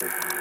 you